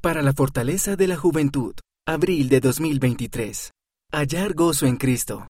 Para la fortaleza de la juventud, abril de 2023. Hallar gozo en Cristo.